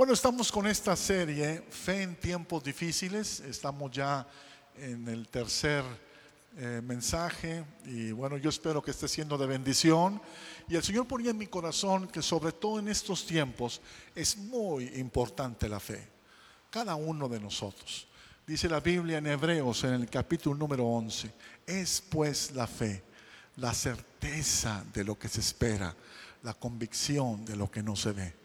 Bueno, estamos con esta serie, Fe en tiempos difíciles. Estamos ya en el tercer eh, mensaje y bueno, yo espero que esté siendo de bendición. Y el Señor ponía en mi corazón que sobre todo en estos tiempos es muy importante la fe. Cada uno de nosotros. Dice la Biblia en Hebreos en el capítulo número 11, es pues la fe, la certeza de lo que se espera, la convicción de lo que no se ve.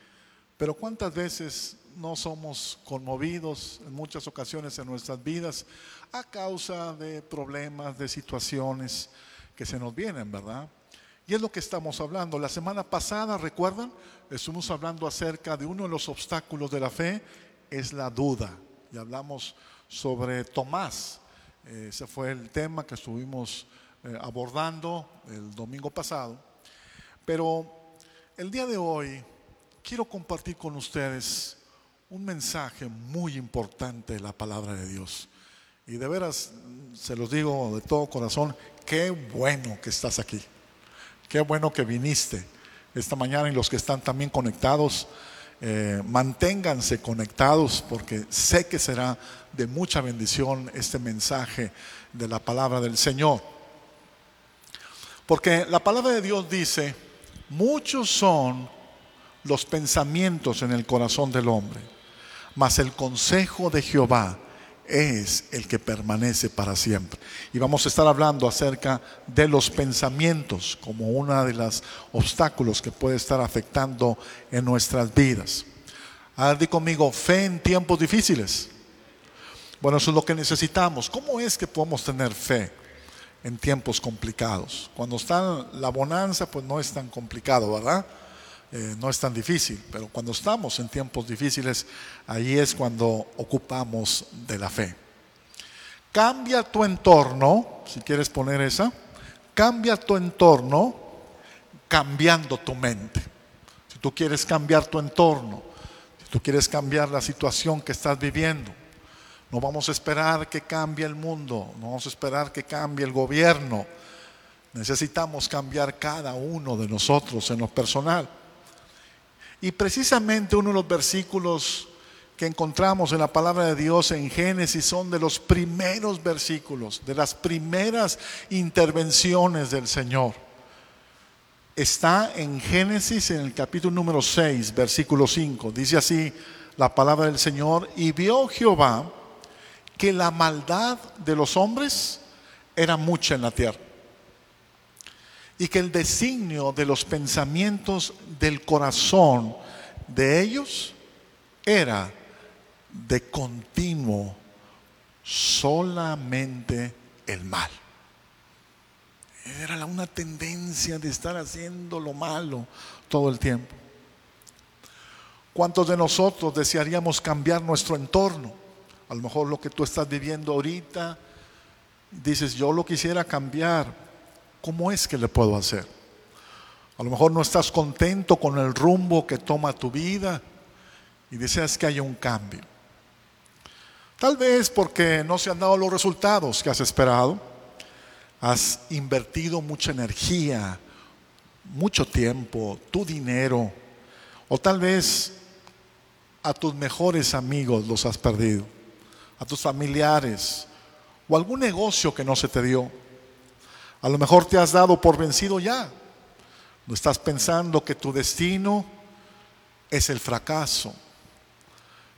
Pero cuántas veces no somos conmovidos en muchas ocasiones en nuestras vidas a causa de problemas, de situaciones que se nos vienen, ¿verdad? Y es lo que estamos hablando. La semana pasada, ¿recuerdan? Estuvimos hablando acerca de uno de los obstáculos de la fe, es la duda. Y hablamos sobre Tomás. Ese fue el tema que estuvimos eh, abordando el domingo pasado. Pero el día de hoy quiero compartir con ustedes un mensaje muy importante de la palabra de Dios. Y de veras, se los digo de todo corazón, qué bueno que estás aquí. Qué bueno que viniste esta mañana y los que están también conectados, eh, manténganse conectados porque sé que será de mucha bendición este mensaje de la palabra del Señor. Porque la palabra de Dios dice, muchos son los pensamientos en el corazón del hombre, mas el consejo de Jehová es el que permanece para siempre. Y vamos a estar hablando acerca de los pensamientos como uno de los obstáculos que puede estar afectando en nuestras vidas. A ver, di conmigo, fe en tiempos difíciles. Bueno, eso es lo que necesitamos. ¿Cómo es que podemos tener fe en tiempos complicados? Cuando está la bonanza, pues no es tan complicado, ¿verdad? Eh, no es tan difícil, pero cuando estamos en tiempos difíciles, ahí es cuando ocupamos de la fe. Cambia tu entorno, si quieres poner esa, cambia tu entorno cambiando tu mente. Si tú quieres cambiar tu entorno, si tú quieres cambiar la situación que estás viviendo, no vamos a esperar que cambie el mundo, no vamos a esperar que cambie el gobierno. Necesitamos cambiar cada uno de nosotros en lo personal. Y precisamente uno de los versículos que encontramos en la palabra de Dios en Génesis son de los primeros versículos, de las primeras intervenciones del Señor. Está en Génesis en el capítulo número 6, versículo 5. Dice así la palabra del Señor, y vio Jehová que la maldad de los hombres era mucha en la tierra y que el designio de los pensamientos del corazón de ellos era de continuo solamente el mal. Era una tendencia de estar haciendo lo malo todo el tiempo. ¿Cuántos de nosotros desearíamos cambiar nuestro entorno? A lo mejor lo que tú estás viviendo ahorita, dices, yo lo quisiera cambiar, ¿cómo es que le puedo hacer? A lo mejor no estás contento con el rumbo que toma tu vida y deseas que haya un cambio. Tal vez porque no se han dado los resultados que has esperado. Has invertido mucha energía, mucho tiempo, tu dinero, o tal vez a tus mejores amigos los has perdido, a tus familiares, o algún negocio que no se te dio. A lo mejor te has dado por vencido ya. No estás pensando que tu destino es el fracaso,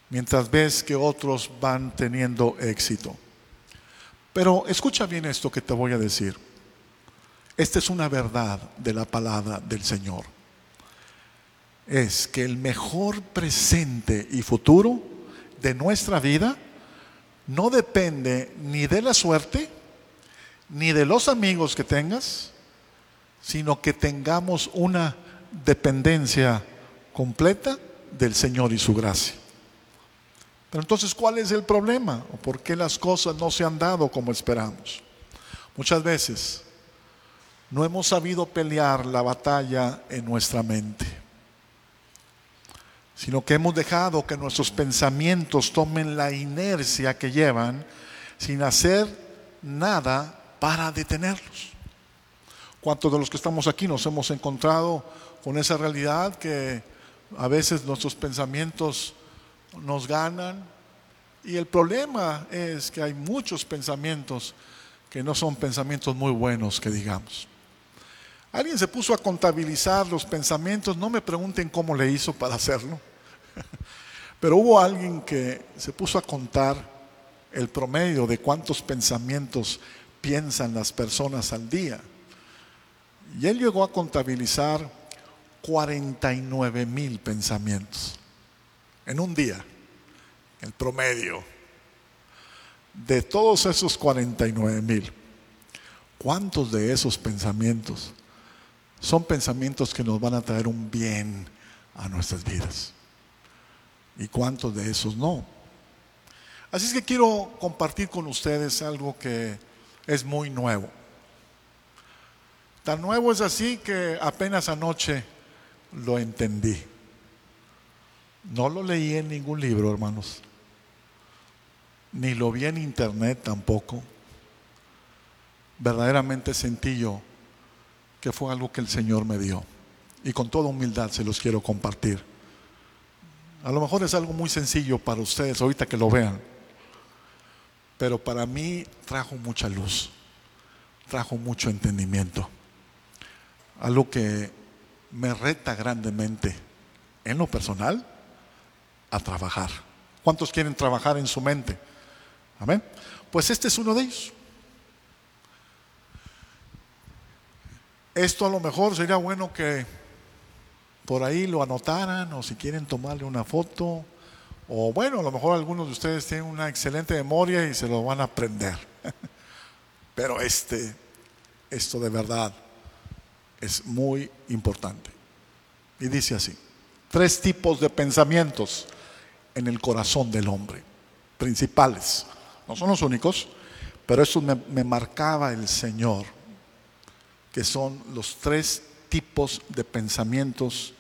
mientras ves que otros van teniendo éxito. Pero escucha bien esto que te voy a decir. Esta es una verdad de la palabra del Señor. Es que el mejor presente y futuro de nuestra vida no depende ni de la suerte, ni de los amigos que tengas, sino que tengamos una dependencia completa del Señor y su gracia. Pero entonces, ¿cuál es el problema? ¿O por qué las cosas no se han dado como esperamos? Muchas veces no hemos sabido pelear la batalla en nuestra mente, sino que hemos dejado que nuestros pensamientos tomen la inercia que llevan sin hacer nada para detenerlos. ¿Cuántos de los que estamos aquí nos hemos encontrado con esa realidad que a veces nuestros pensamientos nos ganan y el problema es que hay muchos pensamientos que no son pensamientos muy buenos, que digamos. Alguien se puso a contabilizar los pensamientos, no me pregunten cómo le hizo para hacerlo, pero hubo alguien que se puso a contar el promedio de cuántos pensamientos piensan las personas al día. Y él llegó a contabilizar 49 mil pensamientos en un día, el promedio. De todos esos 49 mil, ¿cuántos de esos pensamientos son pensamientos que nos van a traer un bien a nuestras vidas? ¿Y cuántos de esos no? Así es que quiero compartir con ustedes algo que es muy nuevo. Tan nuevo es así que apenas anoche lo entendí. No lo leí en ningún libro, hermanos. Ni lo vi en internet tampoco. Verdaderamente sentí yo que fue algo que el Señor me dio. Y con toda humildad se los quiero compartir. A lo mejor es algo muy sencillo para ustedes ahorita que lo vean. Pero para mí trajo mucha luz. Trajo mucho entendimiento. Algo que me reta grandemente en lo personal a trabajar. ¿Cuántos quieren trabajar en su mente? Amén. Pues este es uno de ellos. Esto a lo mejor sería bueno que por ahí lo anotaran o si quieren tomarle una foto o bueno, a lo mejor algunos de ustedes tienen una excelente memoria y se lo van a aprender. Pero este, esto de verdad es muy importante. Y dice así, tres tipos de pensamientos en el corazón del hombre, principales. No son los únicos, pero eso me, me marcaba el Señor, que son los tres tipos de pensamientos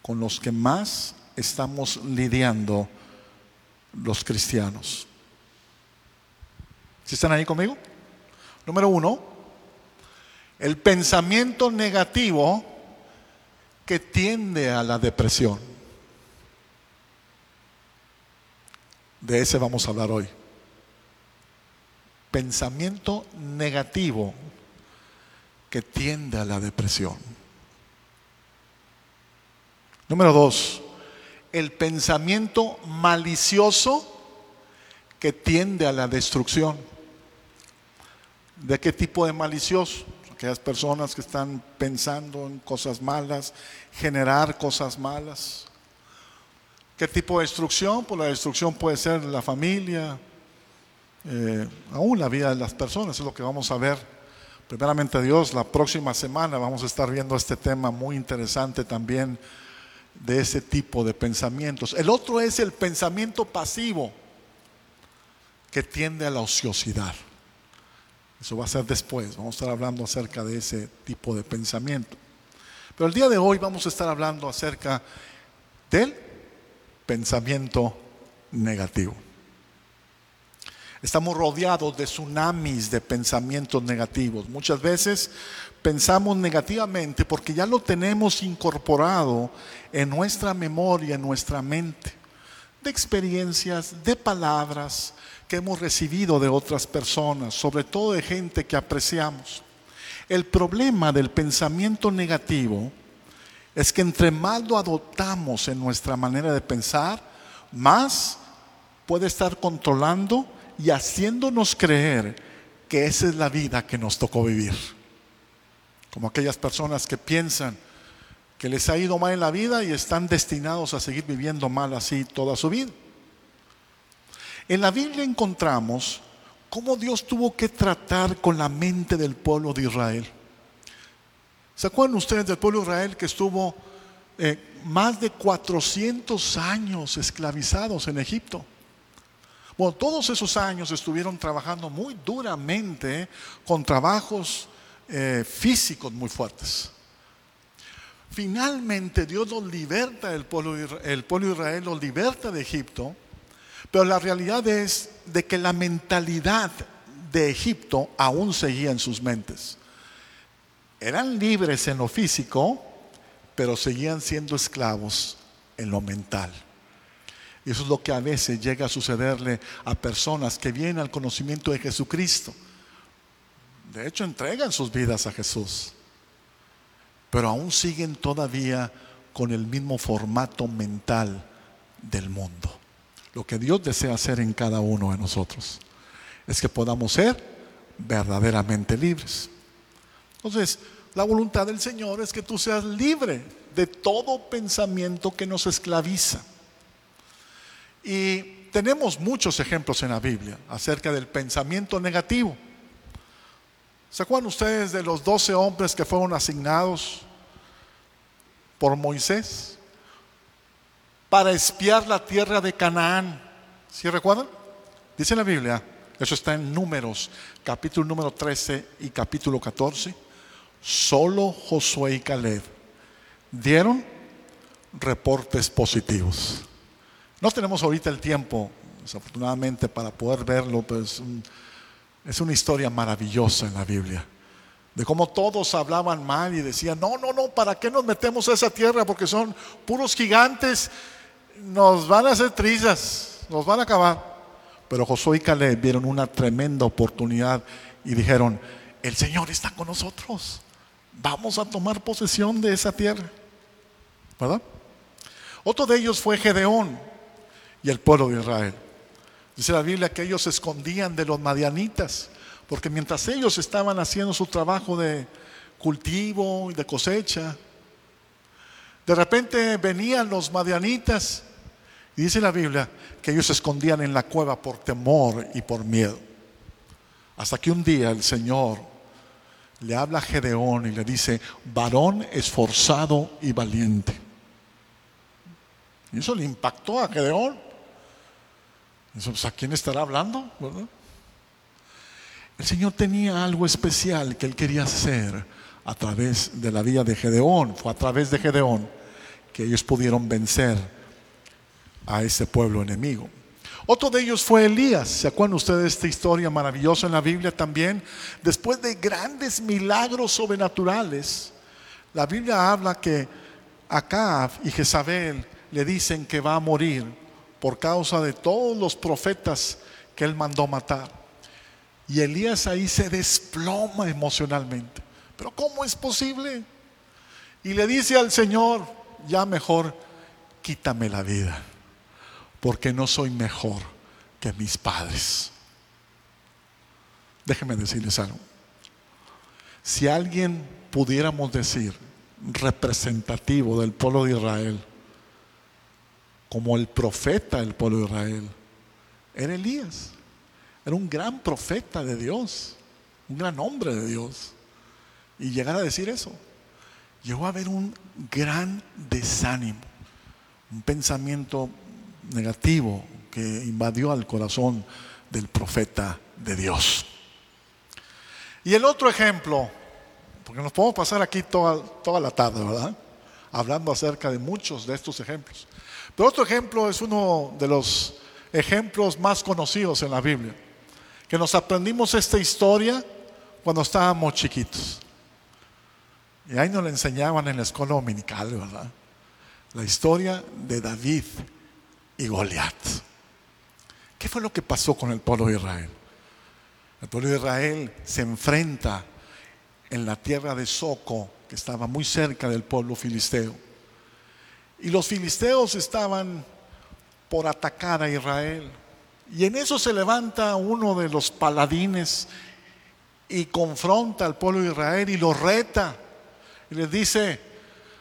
con los que más estamos lidiando los cristianos. ¿Sí están ahí conmigo? Número uno, el pensamiento negativo que tiende a la depresión. De ese vamos a hablar hoy. Pensamiento negativo que tiende a la depresión. Número dos, el pensamiento malicioso que tiende a la destrucción. ¿De qué tipo de malicioso? aquellas personas que están pensando en cosas malas, generar cosas malas. ¿Qué tipo de destrucción? Pues la destrucción puede ser la familia, eh, aún la vida de las personas, es lo que vamos a ver. Primeramente Dios, la próxima semana vamos a estar viendo este tema muy interesante también de ese tipo de pensamientos. El otro es el pensamiento pasivo que tiende a la ociosidad. Eso va a ser después, vamos a estar hablando acerca de ese tipo de pensamiento. Pero el día de hoy vamos a estar hablando acerca del pensamiento negativo. Estamos rodeados de tsunamis de pensamientos negativos. Muchas veces pensamos negativamente porque ya lo tenemos incorporado en nuestra memoria, en nuestra mente, de experiencias, de palabras, que hemos recibido de otras personas, sobre todo de gente que apreciamos. El problema del pensamiento negativo es que entre más lo adoptamos en nuestra manera de pensar, más puede estar controlando y haciéndonos creer que esa es la vida que nos tocó vivir. Como aquellas personas que piensan que les ha ido mal en la vida y están destinados a seguir viviendo mal así toda su vida. En la Biblia encontramos cómo Dios tuvo que tratar con la mente del pueblo de Israel. ¿Se acuerdan ustedes del pueblo de Israel que estuvo eh, más de 400 años esclavizados en Egipto? Bueno, todos esos años estuvieron trabajando muy duramente con trabajos eh, físicos muy fuertes. Finalmente Dios los liberta del pueblo, el pueblo de Israel, los liberta de Egipto pero la realidad es de que la mentalidad de Egipto aún seguía en sus mentes. Eran libres en lo físico, pero seguían siendo esclavos en lo mental. Y eso es lo que a veces llega a sucederle a personas que vienen al conocimiento de Jesucristo. De hecho, entregan sus vidas a Jesús. Pero aún siguen todavía con el mismo formato mental del mundo. Lo que Dios desea hacer en cada uno de nosotros es que podamos ser verdaderamente libres. Entonces, la voluntad del Señor es que tú seas libre de todo pensamiento que nos esclaviza. Y tenemos muchos ejemplos en la Biblia acerca del pensamiento negativo. ¿Se acuerdan ustedes de los doce hombres que fueron asignados por Moisés para espiar la tierra de Canaán? ¿Sí recuerdan? Dice la Biblia, eso está en Números, capítulo número 13 y capítulo 14. Solo Josué y Caleb dieron reportes positivos. No tenemos ahorita el tiempo, desafortunadamente, para poder verlo, pero es, es una historia maravillosa en la Biblia. De cómo todos hablaban mal y decían, no, no, no, ¿para qué nos metemos a esa tierra? Porque son puros gigantes, nos van a hacer trizas, nos van a acabar. Pero Josué y Caleb vieron una tremenda oportunidad y dijeron, el Señor está con nosotros, vamos a tomar posesión de esa tierra. ¿Verdad? Otro de ellos fue Gedeón y el pueblo de Israel. Dice la Biblia que ellos se escondían de los madianitas, porque mientras ellos estaban haciendo su trabajo de cultivo y de cosecha, de repente venían los madianitas y dice la Biblia que ellos se escondían en la cueva por temor y por miedo. Hasta que un día el Señor le habla a Gedeón y le dice, varón esforzado y valiente. Y eso le impactó a Gedeón. Pues, ¿A quién estará hablando? El Señor tenía algo especial que Él quería hacer a través de la vida de Gedeón. Fue a través de Gedeón que ellos pudieron vencer a ese pueblo enemigo. Otro de ellos fue Elías. ¿Se acuerdan ustedes de esta historia maravillosa en la Biblia también? Después de grandes milagros sobrenaturales, la Biblia habla que Acab y Jezabel le dicen que va a morir por causa de todos los profetas que él mandó matar. Y Elías ahí se desploma emocionalmente. Pero ¿cómo es posible? Y le dice al Señor, ya mejor quítame la vida, porque no soy mejor que mis padres. Déjenme decirles algo. Si alguien pudiéramos decir representativo del pueblo de Israel, como el profeta del pueblo de Israel. Era Elías. Era un gran profeta de Dios, un gran hombre de Dios. Y llegar a decir eso, llegó a haber un gran desánimo, un pensamiento negativo que invadió al corazón del profeta de Dios. Y el otro ejemplo, porque nos podemos pasar aquí toda, toda la tarde, ¿verdad? Hablando acerca de muchos de estos ejemplos. Otro ejemplo es uno de los ejemplos más conocidos en la Biblia, que nos aprendimos esta historia cuando estábamos chiquitos. Y ahí nos la enseñaban en la escuela dominical, ¿verdad? La historia de David y Goliat. ¿Qué fue lo que pasó con el pueblo de Israel? El pueblo de Israel se enfrenta en la tierra de Soco, que estaba muy cerca del pueblo filisteo y los filisteos estaban por atacar a Israel. Y en eso se levanta uno de los paladines y confronta al pueblo de Israel y lo reta. Y les dice,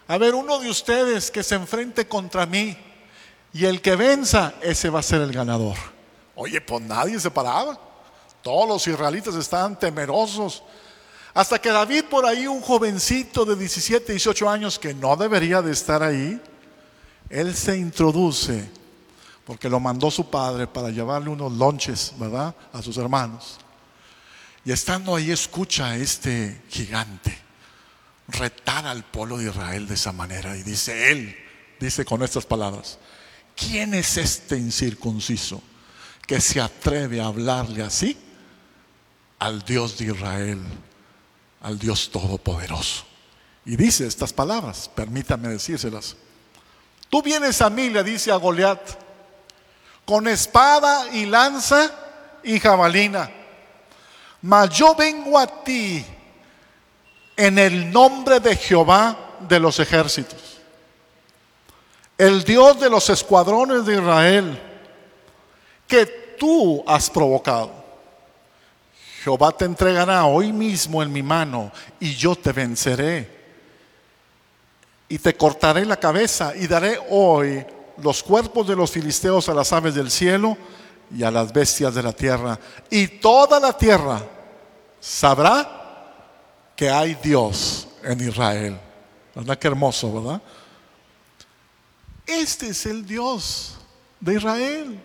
a ver, uno de ustedes que se enfrente contra mí y el que venza, ese va a ser el ganador. Oye, pues nadie se paraba. Todos los israelitas estaban temerosos. Hasta que David por ahí, un jovencito de 17, 18 años que no debería de estar ahí, él se introduce porque lo mandó su padre para llevarle unos lonches, ¿verdad? A sus hermanos. Y estando ahí escucha a este gigante retar al pueblo de Israel de esa manera. Y dice él, dice con estas palabras, ¿quién es este incircunciso que se atreve a hablarle así al Dios de Israel, al Dios Todopoderoso? Y dice estas palabras, permítame decírselas. Tú vienes a mí, le dice a Goliat, con espada y lanza y jabalina. Mas yo vengo a ti en el nombre de Jehová de los ejércitos, el Dios de los escuadrones de Israel, que tú has provocado. Jehová te entregará hoy mismo en mi mano y yo te venceré. Y te cortaré la cabeza y daré hoy los cuerpos de los filisteos a las aves del cielo y a las bestias de la tierra. Y toda la tierra sabrá que hay Dios en Israel. ¿Verdad? Qué hermoso, ¿verdad? Este es el Dios de Israel.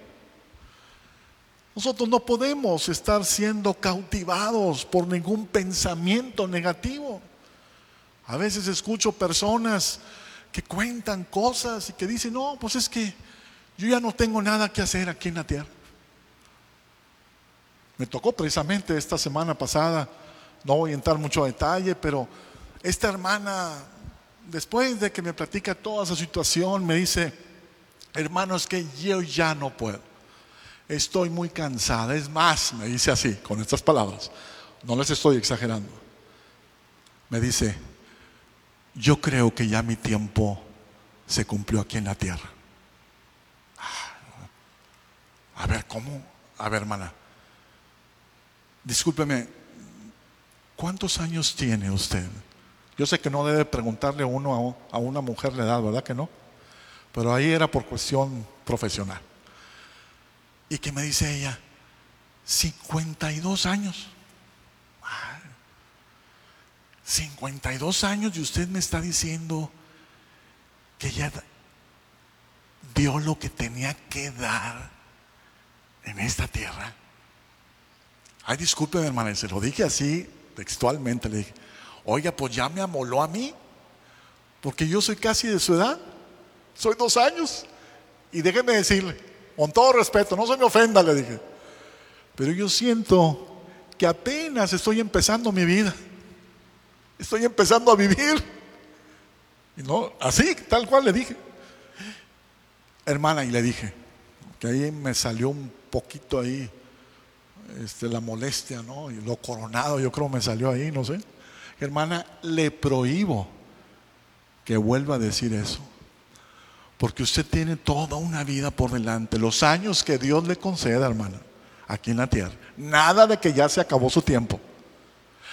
Nosotros no podemos estar siendo cautivados por ningún pensamiento negativo. A veces escucho personas que cuentan cosas y que dicen, no, pues es que yo ya no tengo nada que hacer aquí en la tierra. Me tocó precisamente esta semana pasada, no voy a entrar mucho a detalle, pero esta hermana, después de que me platica toda esa situación, me dice, hermano, es que yo ya no puedo. Estoy muy cansada. Es más, me dice así, con estas palabras, no les estoy exagerando. Me dice, yo creo que ya mi tiempo se cumplió aquí en la tierra. A ver, ¿cómo? A ver, hermana. Discúlpeme, ¿cuántos años tiene usted? Yo sé que no debe preguntarle uno a una mujer la edad, ¿verdad que no? Pero ahí era por cuestión profesional. Y que me dice ella, 52 años. 52 años y usted me está diciendo que ella dio lo que tenía que dar en esta tierra. Ay, disculpe, hermana, se lo dije así textualmente. Le dije, oiga, pues ya me amoló a mí, porque yo soy casi de su edad, soy dos años. Y déjeme decirle, con todo respeto, no se me ofenda, le dije, pero yo siento que apenas estoy empezando mi vida. Estoy empezando a vivir. Y no, así, tal cual le dije. Hermana, y le dije, que ahí me salió un poquito ahí este, la molestia, ¿no? Y lo coronado, yo creo me salió ahí, no sé. Hermana, le prohíbo que vuelva a decir eso. Porque usted tiene toda una vida por delante, los años que Dios le conceda, hermana, aquí en la tierra. Nada de que ya se acabó su tiempo.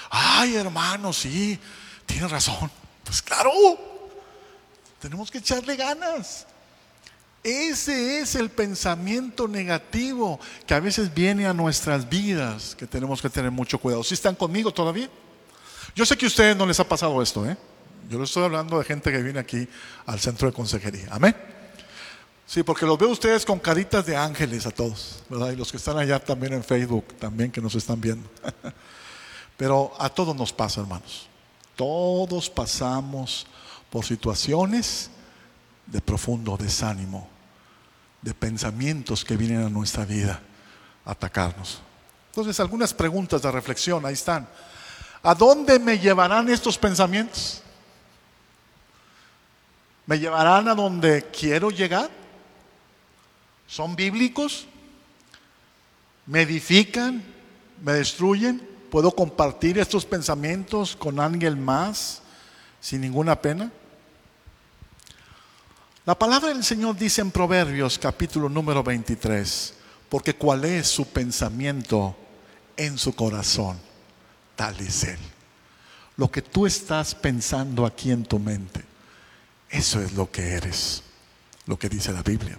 Ay, hermano, sí, tiene razón. Pues claro, tenemos que echarle ganas. Ese es el pensamiento negativo que a veces viene a nuestras vidas, que tenemos que tener mucho cuidado. ¿Sí están conmigo todavía? Yo sé que a ustedes no les ha pasado esto, ¿eh? Yo les estoy hablando de gente que viene aquí al centro de consejería. Amén. Sí, porque los veo ustedes con caritas de ángeles a todos, ¿verdad? Y los que están allá también en Facebook, también que nos están viendo. Pero a todos nos pasa, hermanos. Todos pasamos por situaciones de profundo desánimo, de pensamientos que vienen a nuestra vida a atacarnos. Entonces, algunas preguntas de reflexión, ahí están. ¿A dónde me llevarán estos pensamientos? ¿Me llevarán a donde quiero llegar? ¿Son bíblicos? ¿Me edifican? ¿Me destruyen? ¿Puedo compartir estos pensamientos con alguien más sin ninguna pena? La palabra del Señor dice en Proverbios capítulo número 23, porque cuál es su pensamiento en su corazón, tal es Él. Lo que tú estás pensando aquí en tu mente, eso es lo que eres, lo que dice la Biblia.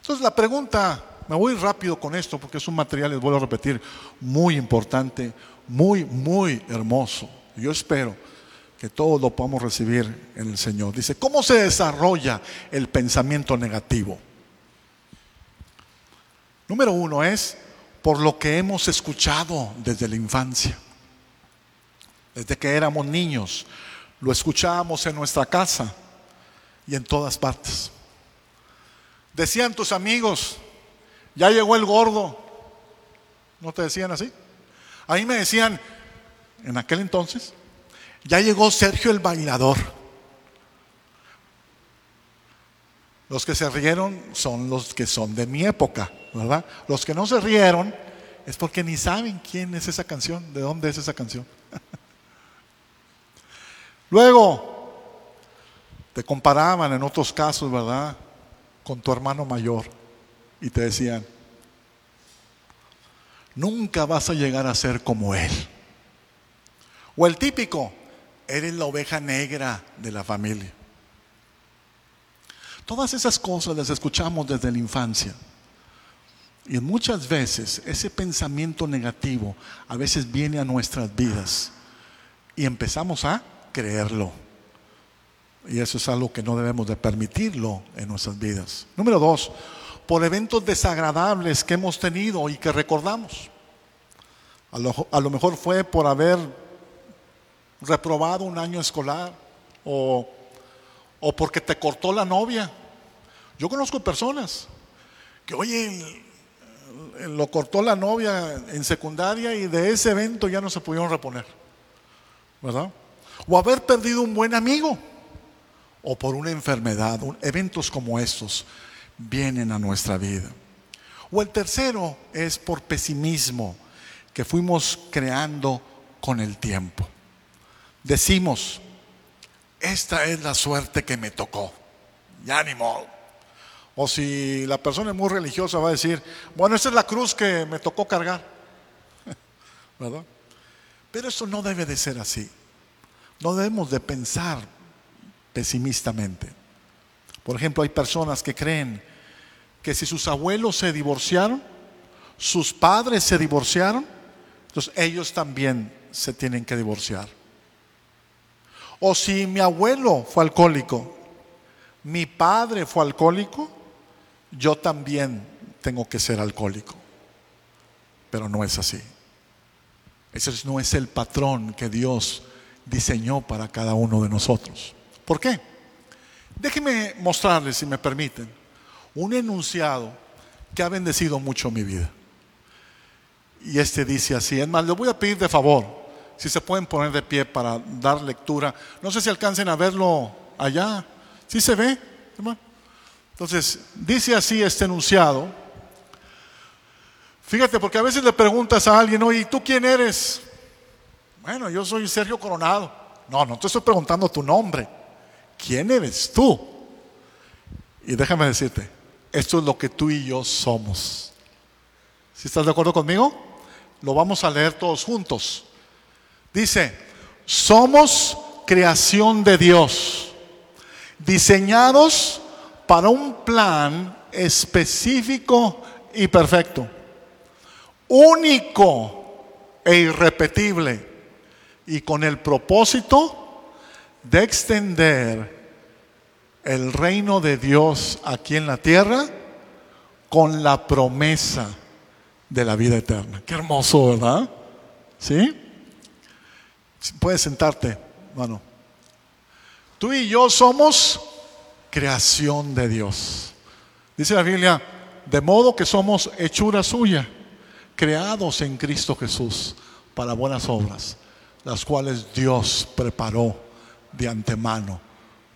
Entonces la pregunta me voy rápido con esto porque es un material, les vuelvo a repetir, muy importante, muy, muy hermoso. Yo espero que todos lo podamos recibir en el Señor. Dice, ¿cómo se desarrolla el pensamiento negativo? Número uno es por lo que hemos escuchado desde la infancia. Desde que éramos niños, lo escuchábamos en nuestra casa y en todas partes. Decían tus amigos, ya llegó el gordo. ¿No te decían así? Ahí me decían, en aquel entonces, ya llegó Sergio el bailador. Los que se rieron son los que son de mi época, ¿verdad? Los que no se rieron es porque ni saben quién es esa canción, de dónde es esa canción. Luego, te comparaban en otros casos, ¿verdad? Con tu hermano mayor y te decían, nunca vas a llegar a ser como él. O el típico, eres la oveja negra de la familia. Todas esas cosas las escuchamos desde la infancia. Y muchas veces ese pensamiento negativo a veces viene a nuestras vidas y empezamos a creerlo. Y eso es algo que no debemos de permitirlo en nuestras vidas. Número dos, por eventos desagradables que hemos tenido y que recordamos. A lo, mejor fue por haber reprobado un año escolar o, o porque te cortó la novia. Yo conozco personas que, oye, lo cortó la novia en secundaria y de ese evento ya no se pudieron reponer. ¿Verdad? O haber perdido un buen amigo. O por una enfermedad. Eventos como estos vienen a nuestra vida. O el tercero es por pesimismo que fuimos creando con el tiempo. Decimos, esta es la suerte que me tocó. Ya ni modo. O si la persona es muy religiosa va a decir, bueno, esta es la cruz que me tocó cargar. ¿Verdad? Pero eso no debe de ser así. No debemos de pensar pesimistamente. Por ejemplo, hay personas que creen que si sus abuelos se divorciaron, sus padres se divorciaron, entonces ellos también se tienen que divorciar. O si mi abuelo fue alcohólico, mi padre fue alcohólico, yo también tengo que ser alcohólico. Pero no es así. Ese no es el patrón que Dios diseñó para cada uno de nosotros. ¿Por qué? Déjenme mostrarles, si me permiten, un enunciado que ha bendecido mucho mi vida. Y este dice así, es más, les voy a pedir de favor, si se pueden poner de pie para dar lectura. No sé si alcancen a verlo allá. ¿Sí se ve? Entonces, dice así este enunciado. Fíjate, porque a veces le preguntas a alguien, oye, ¿y tú quién eres? Bueno, yo soy Sergio Coronado. No, no te estoy preguntando tu nombre. ¿Quién eres tú? Y déjame decirte, esto es lo que tú y yo somos. ¿Si estás de acuerdo conmigo? Lo vamos a leer todos juntos. Dice, somos creación de Dios, diseñados para un plan específico y perfecto, único e irrepetible, y con el propósito de extender el reino de Dios aquí en la tierra con la promesa de la vida eterna. Qué hermoso, ¿verdad? ¿Sí? Puedes sentarte, hermano. Tú y yo somos creación de Dios. Dice la Biblia, de modo que somos hechura suya, creados en Cristo Jesús para buenas obras, las cuales Dios preparó de antemano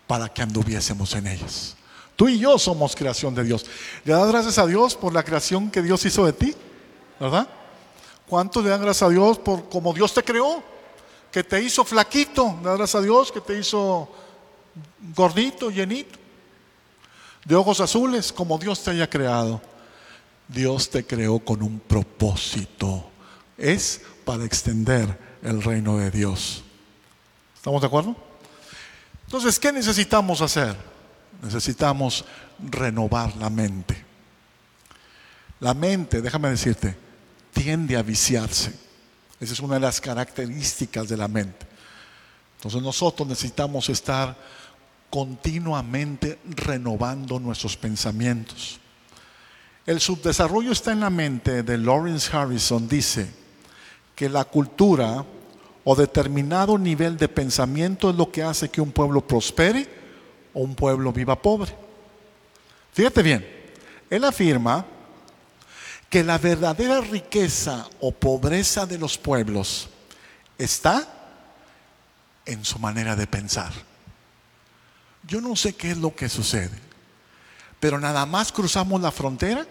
para que anduviésemos en ellas. Tú y yo somos creación de Dios. ¿Le das gracias a Dios por la creación que Dios hizo de ti? ¿Verdad? ¿Cuántos le dan gracias a Dios por como Dios te creó? Que te hizo flaquito. Le das gracias a Dios que te hizo gordito, llenito de ojos azules como Dios te haya creado. Dios te creó con un propósito. Es para extender el reino de Dios. ¿Estamos de acuerdo? Entonces, ¿qué necesitamos hacer? Necesitamos renovar la mente. La mente, déjame decirte, tiende a viciarse. Esa es una de las características de la mente. Entonces nosotros necesitamos estar continuamente renovando nuestros pensamientos. El subdesarrollo está en la mente de Lawrence Harrison, dice que la cultura o determinado nivel de pensamiento es lo que hace que un pueblo prospere o un pueblo viva pobre. Fíjate bien, él afirma que la verdadera riqueza o pobreza de los pueblos está en su manera de pensar. Yo no sé qué es lo que sucede, Pero nada más cruzamos la frontera,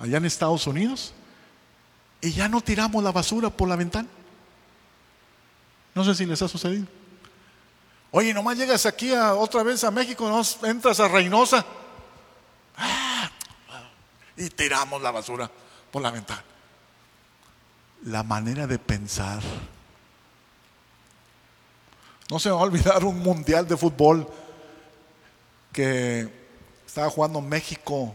allá en Estados Unidos, y ya no tiramos la basura por la ventana. No sé si les ha sucedido. Oye, nomás llegas aquí a, otra vez a México, no entras a Reynosa ah, y tiramos la basura por la ventana. La manera de pensar. No se va a olvidar un mundial de fútbol que estaba jugando México,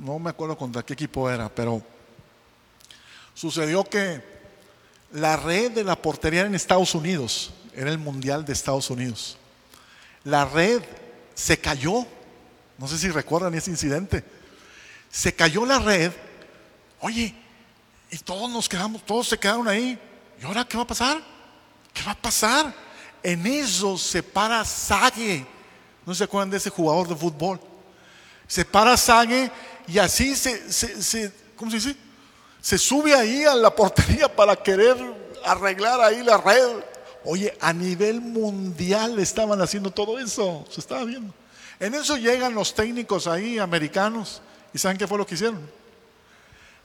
no me acuerdo contra qué equipo era, pero sucedió que la red de la portería en Estados Unidos, era el mundial de Estados Unidos, la red se cayó, no sé si recuerdan ese incidente, se cayó la red, oye, y todos nos quedamos, todos se quedaron ahí, ¿y ahora qué va a pasar? ¿Qué va a pasar? En eso se para Sague, no se acuerdan de ese jugador de fútbol, se para Sague y así se, se, se ¿cómo se dice? Se sube ahí a la portería para querer arreglar ahí la red. Oye, a nivel mundial estaban haciendo todo eso, se estaba viendo. En eso llegan los técnicos ahí americanos y ¿saben qué fue lo que hicieron?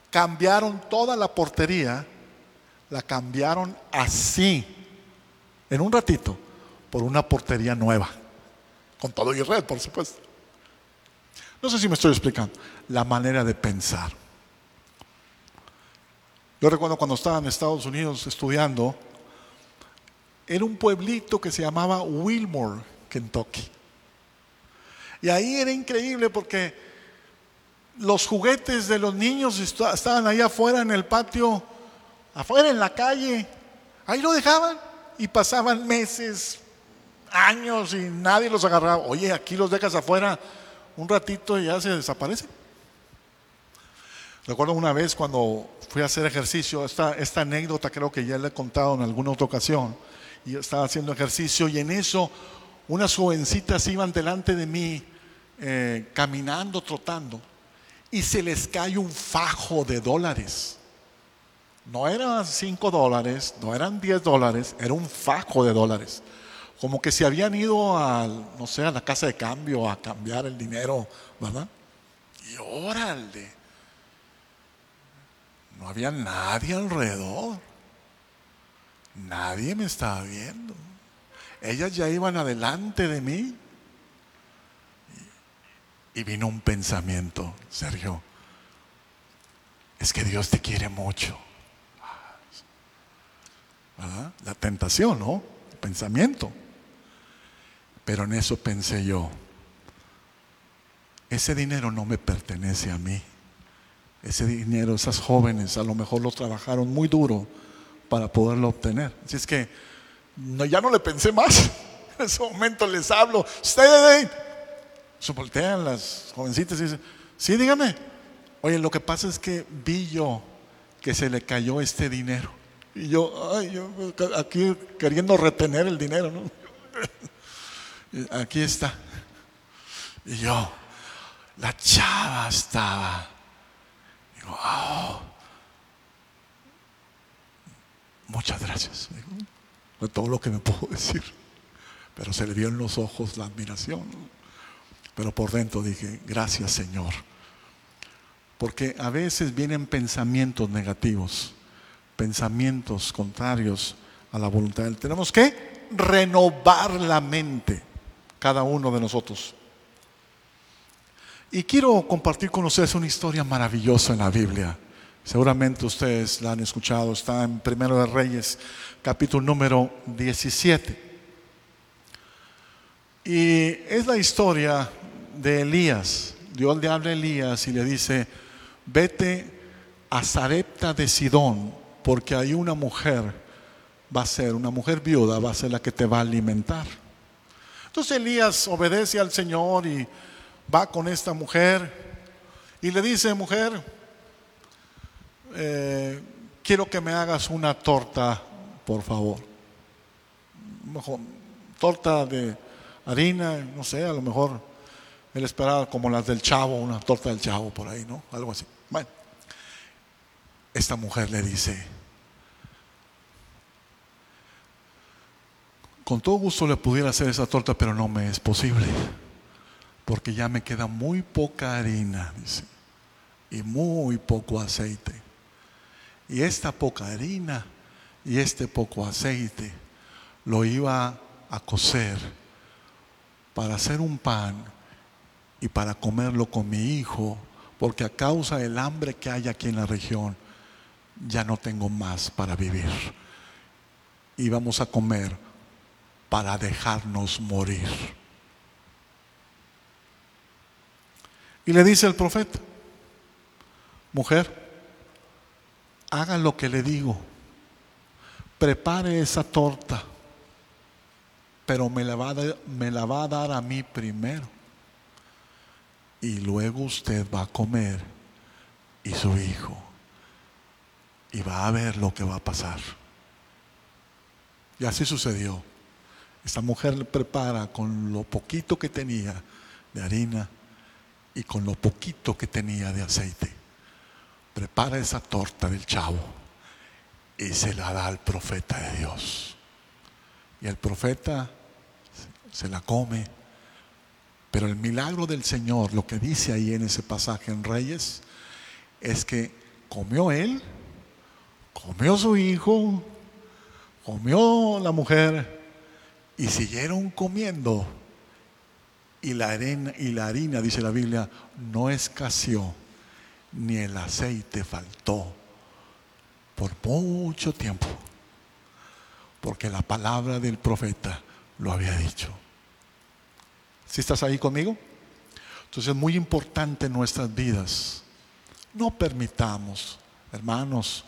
Cambiaron toda la portería, la cambiaron así, en un ratito, por una portería nueva, con todo y red, por supuesto. No sé si me estoy explicando, la manera de pensar. Yo recuerdo cuando estaba en Estados Unidos estudiando, era un pueblito que se llamaba Wilmore, Kentucky. Y ahí era increíble porque los juguetes de los niños estaban ahí afuera en el patio, afuera en la calle. Ahí lo dejaban y pasaban meses, años y nadie los agarraba. Oye, aquí los dejas afuera un ratito y ya se desaparecen. Recuerdo una vez cuando fui a hacer ejercicio, esta, anécdota creo que ya le he contado en alguna otra ocasión, y estaba haciendo ejercicio y en eso unas jovencitas iban delante de mí eh, caminando, trotando, y se les cae un fajo de dólares. No eran cinco dólares, no eran diez dólares, era un fajo de dólares. Como que se habían ido a, no sé, a la casa de cambio a cambiar el dinero, ¿verdad? Y órale. No había nadie alrededor. Nadie me estaba viendo. Ellas ya iban adelante de mí. Y vino un pensamiento, Sergio. Es que Dios te quiere mucho. La tentación, ¿no? El pensamiento. Pero en eso pensé yo. Ese dinero no me pertenece a mí ese dinero, esas jóvenes a lo mejor lo trabajaron muy duro para poderlo obtener. Así es que ya no le pensé más. En ese momento les hablo, stay Se voltean las jovencitas y dicen, sí, dígame. Oye, lo que pasa es que vi yo que se le cayó este dinero. Y yo, ay, yo aquí queriendo retener el dinero, ¿no? Aquí está. Y yo, la chava estaba muchas gracias. Fue todo lo que me puedo decir. Pero se le vio en los ojos la admiración. Pero por dentro dije, gracias Señor. Porque a veces vienen pensamientos negativos, pensamientos contrarios a la voluntad. Tenemos que renovar la mente, cada uno de nosotros. Y quiero compartir con ustedes una historia maravillosa en la Biblia. Seguramente ustedes la han escuchado, está en Primero de Reyes, capítulo número 17. Y es la historia de Elías. Dios le habla a Elías y le dice, vete a Zarepta de Sidón, porque hay una mujer, va a ser, una mujer viuda, va a ser la que te va a alimentar. Entonces Elías obedece al Señor y va con esta mujer y le dice, mujer, eh, quiero que me hagas una torta, por favor. Mejor, torta de harina, no sé, a lo mejor él esperaba como las del chavo, una torta del chavo por ahí, ¿no? Algo así. Bueno, esta mujer le dice, con todo gusto le pudiera hacer esa torta, pero no me es posible porque ya me queda muy poca harina, dice, y muy poco aceite. Y esta poca harina y este poco aceite lo iba a cocer para hacer un pan y para comerlo con mi hijo, porque a causa del hambre que hay aquí en la región, ya no tengo más para vivir. Y vamos a comer para dejarnos morir. Y le dice el profeta, mujer, haga lo que le digo, prepare esa torta, pero me la va a, me la va a dar a mí primero. Y luego usted va a comer y su hijo. Y va a ver lo que va a pasar. Y así sucedió. Esta mujer le prepara con lo poquito que tenía de harina y con lo poquito que tenía de aceite. Prepara esa torta del chavo y se la da al profeta de Dios. Y el profeta se la come. Pero el milagro del Señor, lo que dice ahí en ese pasaje en Reyes, es que comió él, comió su hijo, comió la mujer y siguieron comiendo. Y la, arena, y la harina, dice la Biblia, no escaseó, ni el aceite faltó por mucho tiempo, porque la palabra del profeta lo había dicho. ¿Si estás ahí conmigo? Entonces es muy importante en nuestras vidas. No permitamos, hermanos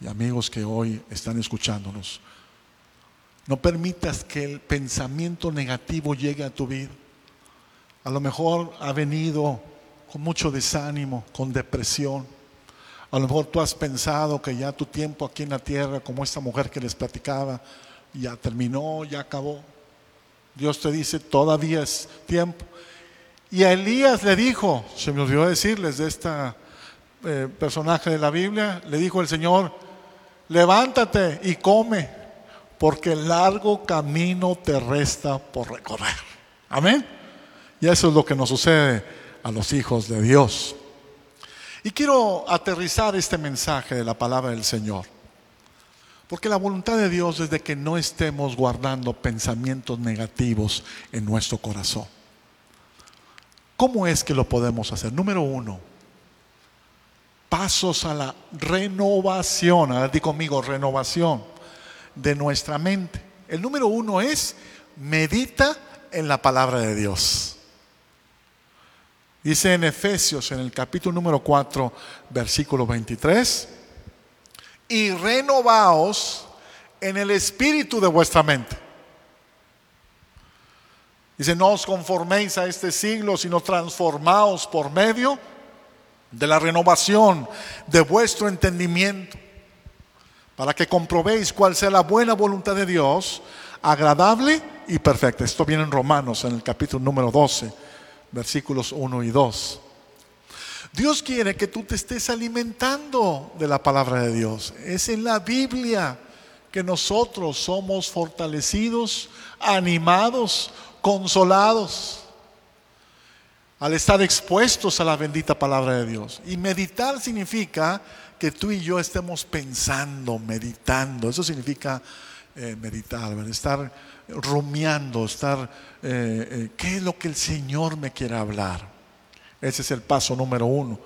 y amigos que hoy están escuchándonos, no permitas que el pensamiento negativo llegue a tu vida. A lo mejor ha venido con mucho desánimo, con depresión. A lo mejor tú has pensado que ya tu tiempo aquí en la tierra, como esta mujer que les platicaba, ya terminó, ya acabó. Dios te dice, todavía es tiempo. Y a Elías le dijo, se me olvidó decirles de este personaje de la Biblia, le dijo el Señor, levántate y come, porque el largo camino te resta por recorrer. Amén. Y eso es lo que nos sucede a los hijos de Dios. Y quiero aterrizar este mensaje de la palabra del Señor. Porque la voluntad de Dios es de que no estemos guardando pensamientos negativos en nuestro corazón. ¿Cómo es que lo podemos hacer? Número uno, pasos a la renovación. Ahora di conmigo, renovación de nuestra mente. El número uno es medita en la palabra de Dios. Dice en Efesios, en el capítulo número 4, versículo 23 y renovaos en el espíritu de vuestra mente. Dice, no os conforméis a este siglo, sino transformaos por medio de la renovación de vuestro entendimiento, para que comprobéis cuál sea la buena voluntad de Dios, agradable y perfecta. Esto viene en Romanos, en el capítulo número 12, versículos 1 y 2. Dios quiere que tú te estés alimentando de la palabra de Dios. Es en la Biblia que nosotros somos fortalecidos, animados, consolados al estar expuestos a la bendita palabra de Dios. Y meditar significa que tú y yo estemos pensando, meditando. Eso significa eh, meditar, estar rumiando, estar, eh, eh, ¿qué es lo que el Señor me quiere hablar? Ese es el paso número uno.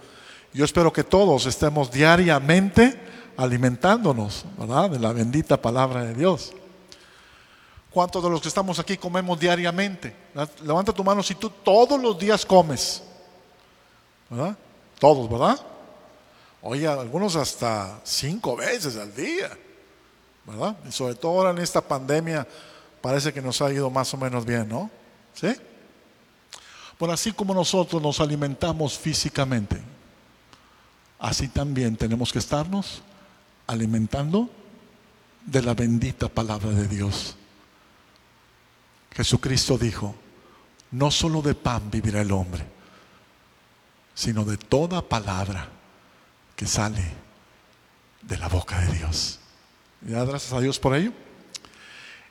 Yo espero que todos estemos diariamente alimentándonos, ¿verdad? De la bendita palabra de Dios. ¿Cuántos de los que estamos aquí comemos diariamente? Levanta tu mano si tú todos los días comes. ¿Verdad? Todos, ¿verdad? Oye, algunos hasta cinco veces al día. ¿Verdad? Y sobre todo ahora en esta pandemia parece que nos ha ido más o menos bien, ¿no? ¿Sí? Bueno, así como nosotros nos alimentamos físicamente, así también tenemos que estarnos alimentando de la bendita palabra de Dios. Jesucristo dijo, no solo de pan vivirá el hombre, sino de toda palabra que sale de la boca de Dios. Y gracias a Dios por ello.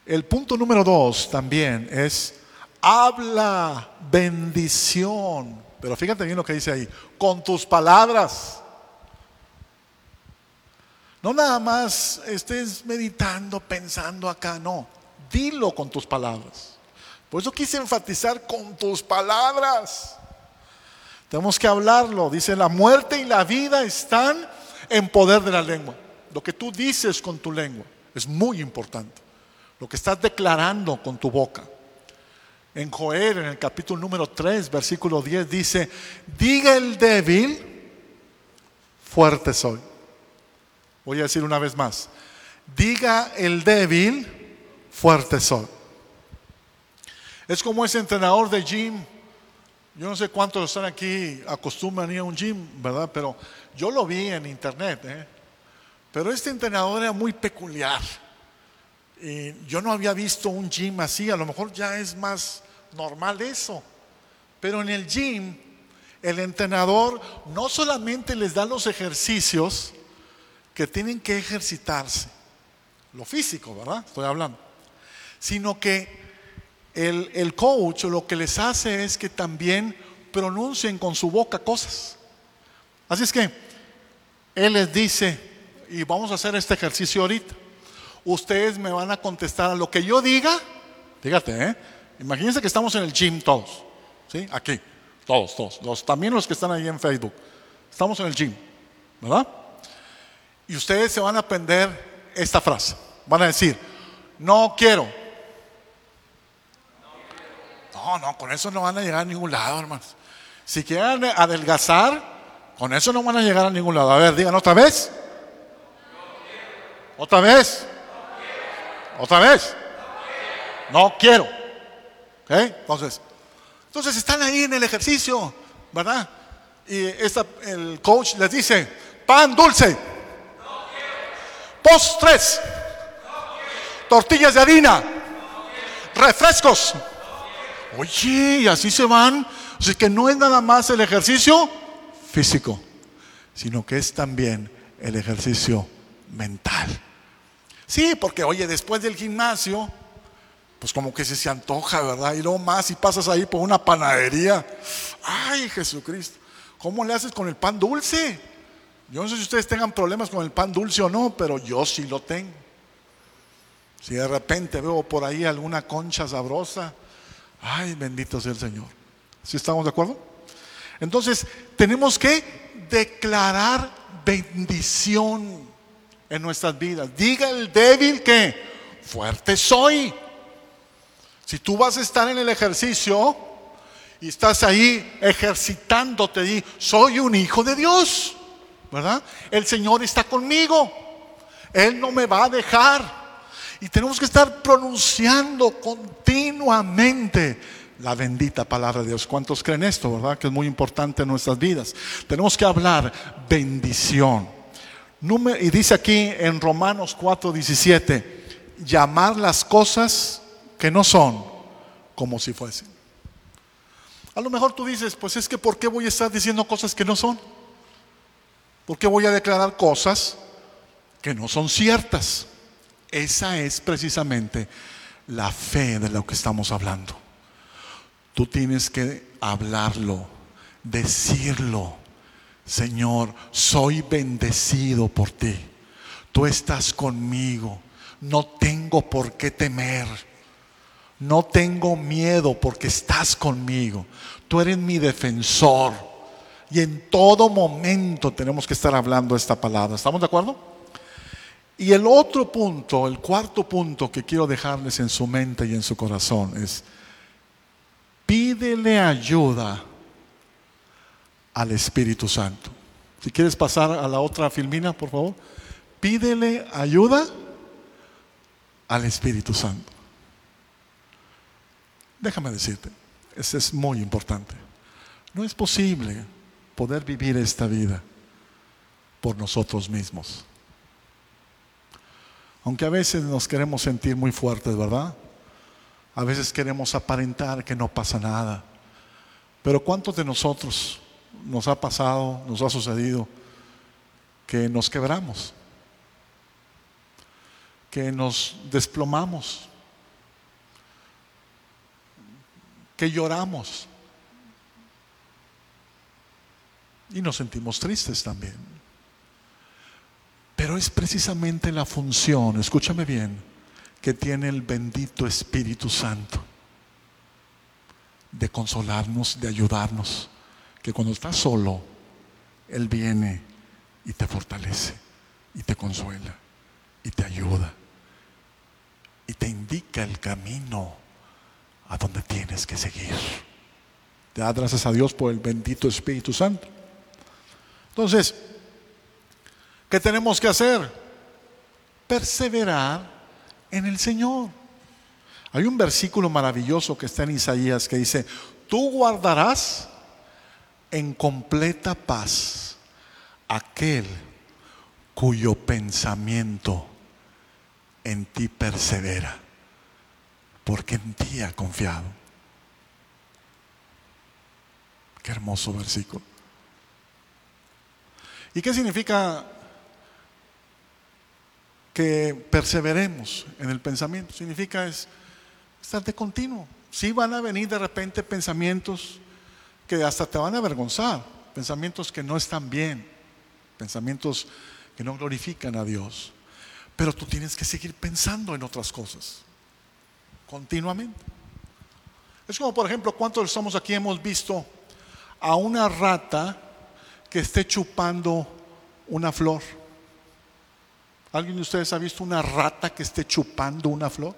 El punto número dos también es habla bendición. Pero fíjate bien lo que dice ahí, con tus palabras. No nada más estés meditando, pensando acá, no. Dilo con tus palabras. Por eso quise enfatizar con tus palabras. Tenemos que hablarlo. Dice, la muerte y la vida están en poder de la lengua. Lo que tú dices con tu lengua es muy importante. Lo que estás declarando con tu boca. En Joel, en el capítulo número 3, versículo 10, dice, diga el débil, fuerte soy. Voy a decir una vez más. Diga el débil, fuerte soy. Es como ese entrenador de gym. Yo no sé cuántos están aquí acostumbran ir a un gym, ¿verdad? Pero yo lo vi en internet. ¿eh? Pero este entrenador era muy peculiar. Y yo no había visto un gym así. A lo mejor ya es más normal eso. Pero en el gym, el entrenador no solamente les da los ejercicios, que tienen que ejercitarse, lo físico, ¿verdad? Estoy hablando, sino que el, el coach lo que les hace es que también pronuncien con su boca cosas. Así es que él les dice, y vamos a hacer este ejercicio ahorita, ustedes me van a contestar a lo que yo diga, fíjate, ¿eh? imagínense que estamos en el gym todos, ¿sí? Aquí, todos, todos, los, también los que están ahí en Facebook, estamos en el gym, ¿verdad? Y ustedes se van a aprender esta frase. Van a decir, no quiero. No, no, con eso no van a llegar a ningún lado, hermanos. Si quieren adelgazar, con eso no van a llegar a ningún lado. A ver, digan otra vez. Otra vez. Otra vez. No quiero. ¿Ok? Entonces, entonces están ahí en el ejercicio, ¿verdad? Y el coach les dice, pan dulce postres, tortillas de harina, refrescos. Oye, y así se van. Sea, que no es nada más el ejercicio físico, sino que es también el ejercicio mental. Sí, porque oye, después del gimnasio, pues como que se, se antoja, ¿verdad? Y luego más y pasas ahí por una panadería. Ay, Jesucristo, ¿cómo le haces con el pan dulce? Yo no sé si ustedes tengan problemas con el pan dulce o no, pero yo sí lo tengo. Si de repente veo por ahí alguna concha sabrosa, ay, bendito sea el Señor. ¿Sí estamos de acuerdo? Entonces, tenemos que declarar bendición en nuestras vidas. Diga el débil que fuerte soy. Si tú vas a estar en el ejercicio y estás ahí ejercitándote, di, soy un hijo de Dios. ¿verdad? El Señor está conmigo. Él no me va a dejar. Y tenemos que estar pronunciando continuamente la bendita palabra de Dios. ¿Cuántos creen esto, verdad? Que es muy importante en nuestras vidas. Tenemos que hablar bendición. Y dice aquí en Romanos 4:17, llamar las cosas que no son como si fuesen. A lo mejor tú dices, pues es que ¿por qué voy a estar diciendo cosas que no son? Porque voy a declarar cosas que no son ciertas. Esa es precisamente la fe de lo que estamos hablando. Tú tienes que hablarlo, decirlo. Señor, soy bendecido por ti. Tú estás conmigo. No tengo por qué temer. No tengo miedo porque estás conmigo. Tú eres mi defensor. Y en todo momento tenemos que estar hablando esta palabra. ¿Estamos de acuerdo? Y el otro punto, el cuarto punto que quiero dejarles en su mente y en su corazón es, pídele ayuda al Espíritu Santo. Si quieres pasar a la otra filmina, por favor. Pídele ayuda al Espíritu Santo. Déjame decirte, eso es muy importante. No es posible poder vivir esta vida por nosotros mismos. Aunque a veces nos queremos sentir muy fuertes, ¿verdad? A veces queremos aparentar que no pasa nada. Pero ¿cuántos de nosotros nos ha pasado, nos ha sucedido que nos quebramos? Que nos desplomamos. que lloramos. Y nos sentimos tristes también. Pero es precisamente la función, escúchame bien, que tiene el bendito Espíritu Santo de consolarnos, de ayudarnos, que cuando estás solo, Él viene y te fortalece, y te consuela, y te ayuda, y te indica el camino a donde tienes que seguir. Te da gracias a Dios por el bendito Espíritu Santo. Entonces, ¿qué tenemos que hacer? Perseverar en el Señor. Hay un versículo maravilloso que está en Isaías que dice, tú guardarás en completa paz aquel cuyo pensamiento en ti persevera, porque en ti ha confiado. Qué hermoso versículo. ¿Y qué significa que perseveremos en el pensamiento? Significa es estar de continuo. Sí van a venir de repente pensamientos hasta te van a avergonzar, pensamientos que no están bien, pensamientos que no glorifican a Dios. Pero tú tienes que seguir pensando en otras cosas, continuamente. Es como, por ejemplo, ¿cuántos estamos aquí hemos visto a una rata que esté chupando una flor? ¿Alguien de ustedes ha visto una rata que esté chupando una flor?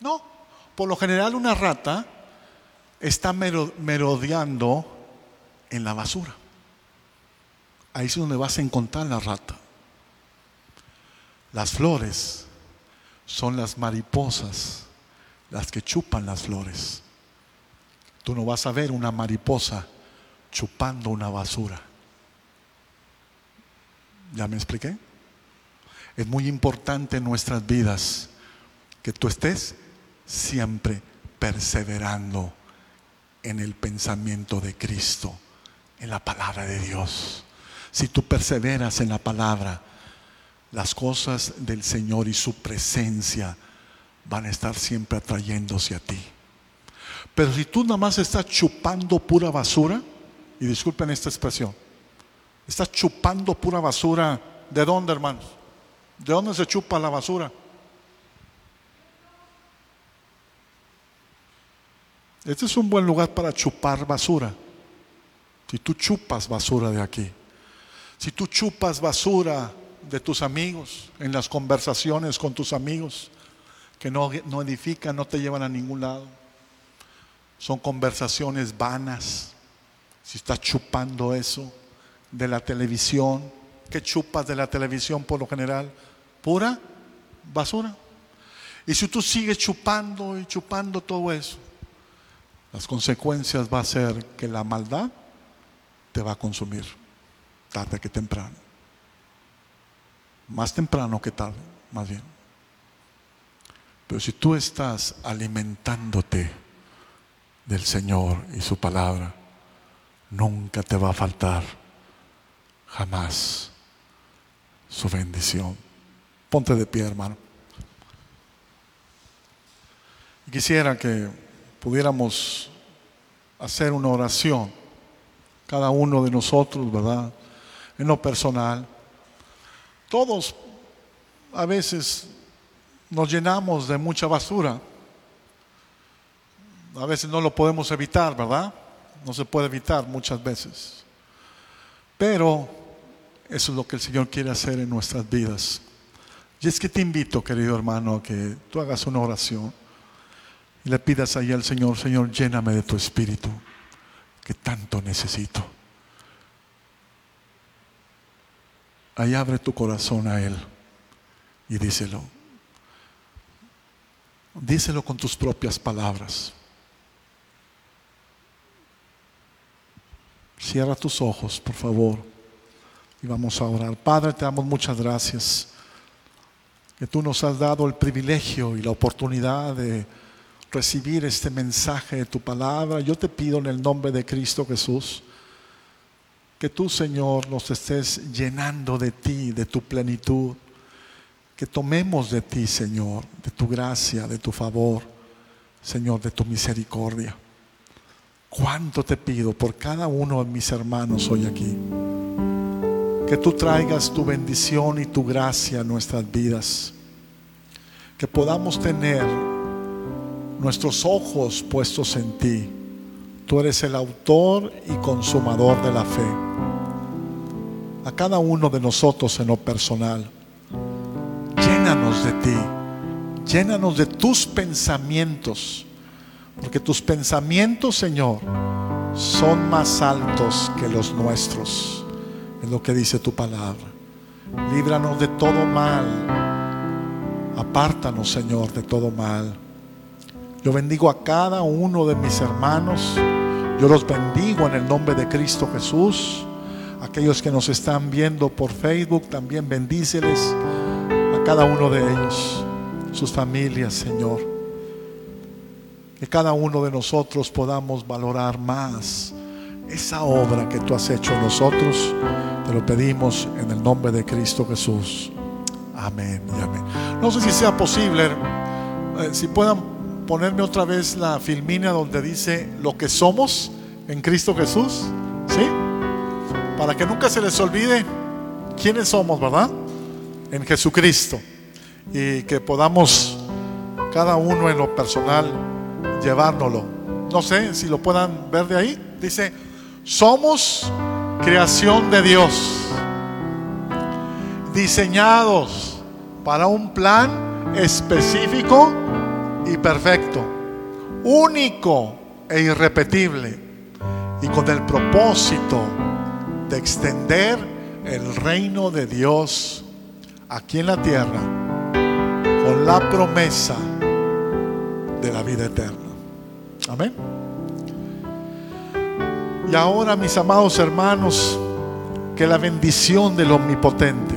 No, por lo general una rata está merodeando en la basura. Ahí es donde vas a encontrar la rata. Las flores son las mariposas las que chupan las flores. Tú no vas a ver una mariposa chupando una basura. ¿Ya me expliqué? Es muy importante en nuestras vidas que tú estés siempre perseverando en el pensamiento de Cristo, en la palabra de Dios. Si tú perseveras en la palabra, las cosas del Señor y su presencia van a estar siempre atrayéndose a ti. Pero si tú nada más estás chupando pura basura, y disculpen esta expresión, estás chupando pura basura, ¿de dónde hermanos? ¿De dónde se chupa la basura? Este es un buen lugar para chupar basura. Si tú chupas basura de aquí, si tú chupas basura de tus amigos, en las conversaciones con tus amigos, que no, no edifican, no te llevan a ningún lado, son conversaciones vanas. Si estás chupando eso de la televisión, ¿qué chupas de la televisión por lo general? Pura basura. Y si tú sigues chupando y chupando todo eso, las consecuencias va a ser que la maldad te va a consumir, tarde que temprano. Más temprano que tarde, más bien. Pero si tú estás alimentándote del Señor y su palabra, nunca te va a faltar jamás su bendición. Ponte de pie, hermano. Quisiera que pudiéramos hacer una oración, cada uno de nosotros, ¿verdad? En lo personal. Todos a veces nos llenamos de mucha basura. A veces no lo podemos evitar, ¿verdad? No se puede evitar muchas veces. Pero eso es lo que el Señor quiere hacer en nuestras vidas. Y es que te invito, querido hermano, a que tú hagas una oración y le pidas ahí al Señor, Señor, lléname de tu espíritu, que tanto necesito. Ahí abre tu corazón a Él y díselo. Díselo con tus propias palabras. Cierra tus ojos, por favor, y vamos a orar. Padre, te damos muchas gracias que tú nos has dado el privilegio y la oportunidad de recibir este mensaje de tu palabra, yo te pido en el nombre de Cristo Jesús, que tú, Señor, nos estés llenando de ti, de tu plenitud, que tomemos de ti, Señor, de tu gracia, de tu favor, Señor, de tu misericordia. Cuánto te pido por cada uno de mis hermanos hoy aquí. Que tú traigas tu bendición y tu gracia a nuestras vidas. Que podamos tener nuestros ojos puestos en ti. Tú eres el autor y consumador de la fe. A cada uno de nosotros en lo personal. Llénanos de ti. Llénanos de tus pensamientos porque tus pensamientos, Señor, son más altos que los nuestros. Es lo que dice tu palabra. Líbranos de todo mal. Apártanos, Señor, de todo mal. Yo bendigo a cada uno de mis hermanos. Yo los bendigo en el nombre de Cristo Jesús. Aquellos que nos están viendo por Facebook, también bendíceles a cada uno de ellos, sus familias, Señor que cada uno de nosotros podamos valorar más esa obra que tú has hecho en nosotros. Te lo pedimos en el nombre de Cristo Jesús. Amén y amén. No sé si sea posible, eh, si puedan ponerme otra vez la filmina donde dice lo que somos en Cristo Jesús. ¿Sí? Para que nunca se les olvide quiénes somos, ¿verdad? En Jesucristo. Y que podamos cada uno en lo personal llevárnoslo. No sé si lo puedan ver de ahí. Dice, somos creación de Dios, diseñados para un plan específico y perfecto, único e irrepetible, y con el propósito de extender el reino de Dios aquí en la tierra, con la promesa de la vida eterna. Amén. Y ahora, mis amados hermanos, que la bendición del Omnipotente,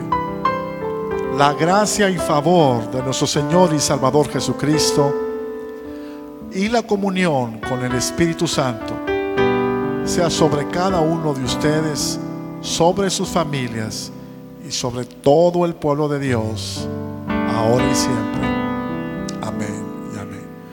la gracia y favor de nuestro Señor y Salvador Jesucristo y la comunión con el Espíritu Santo sea sobre cada uno de ustedes, sobre sus familias y sobre todo el pueblo de Dios, ahora y siempre. Amén.